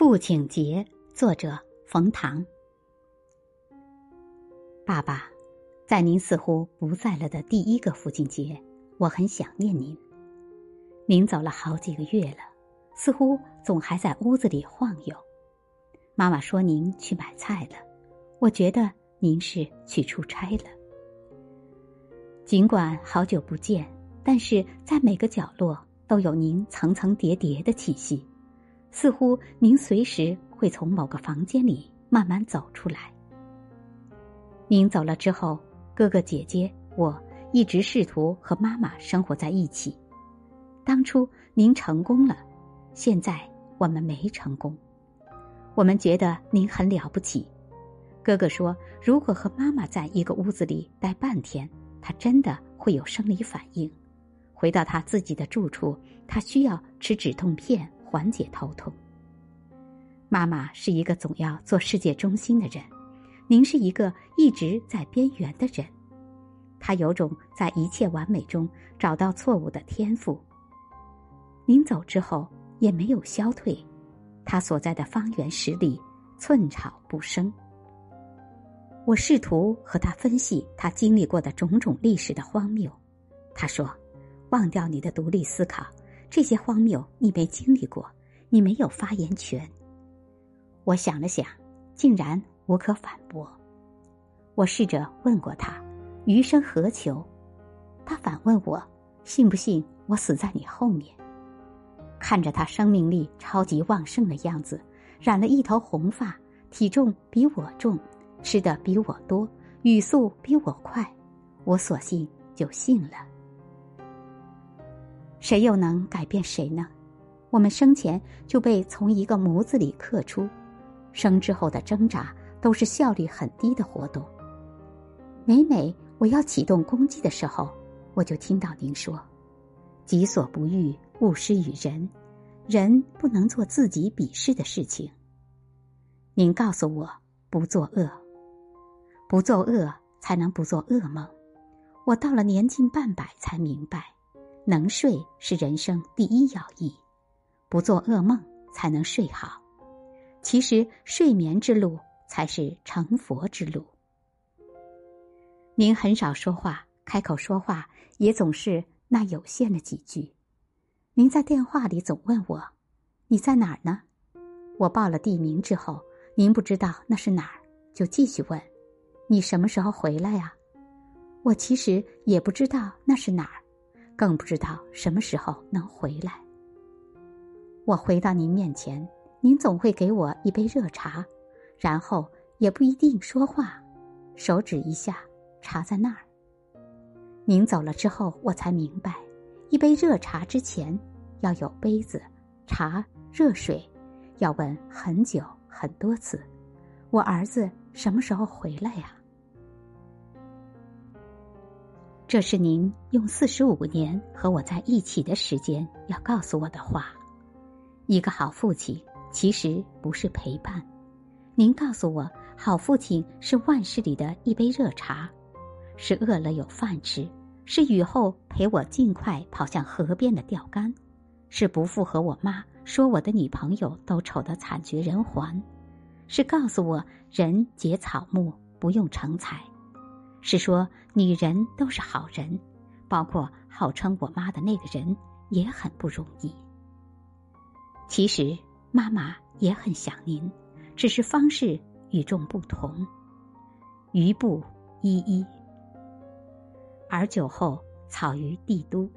父亲节，作者冯唐。爸爸，在您似乎不在了的第一个父亲节，我很想念您。您走了好几个月了，似乎总还在屋子里晃悠。妈妈说您去买菜了，我觉得您是去出差了。尽管好久不见，但是在每个角落都有您层层叠叠的气息。似乎您随时会从某个房间里慢慢走出来。您走了之后，哥哥姐姐我一直试图和妈妈生活在一起。当初您成功了，现在我们没成功。我们觉得您很了不起。哥哥说，如果和妈妈在一个屋子里待半天，他真的会有生理反应。回到他自己的住处，他需要吃止痛片。缓解头痛。妈妈是一个总要做世界中心的人，您是一个一直在边缘的人。他有种在一切完美中找到错误的天赋。您走之后也没有消退，他所在的方圆十里寸草不生。我试图和他分析他经历过的种种历史的荒谬。他说：“忘掉你的独立思考。”这些荒谬你没经历过，你没有发言权。我想了想，竟然无可反驳。我试着问过他：“余生何求？”他反问我：“信不信我死在你后面？”看着他生命力超级旺盛的样子，染了一头红发，体重比我重，吃的比我多，语速比我快，我索性就信了。谁又能改变谁呢？我们生前就被从一个模子里刻出，生之后的挣扎都是效率很低的活动。每每我要启动攻击的时候，我就听到您说：“己所不欲，勿施于人。人不能做自己鄙视的事情。”您告诉我不做恶，不做恶才能不做噩梦。我到了年近半百才明白。能睡是人生第一要义，不做噩梦才能睡好。其实睡眠之路才是成佛之路。您很少说话，开口说话也总是那有限的几句。您在电话里总问我：“你在哪儿呢？”我报了地名之后，您不知道那是哪儿，就继续问：“你什么时候回来呀？”我其实也不知道那是哪儿。更不知道什么时候能回来。我回到您面前，您总会给我一杯热茶，然后也不一定说话，手指一下，茶在那儿。您走了之后，我才明白，一杯热茶之前要有杯子、茶、热水，要问很久很多次，我儿子什么时候回来呀？这是您用四十五年和我在一起的时间要告诉我的话。一个好父亲其实不是陪伴。您告诉我，好父亲是万事里的一杯热茶，是饿了有饭吃，是雨后陪我尽快跑向河边的钓竿，是不附和我妈说我的女朋友都丑得惨绝人寰，是告诉我人结草木不用成才。是说女人都是好人，包括号称我妈的那个人也很不容易。其实妈妈也很想您，只是方式与众不同。余不一一。而酒后草于帝都，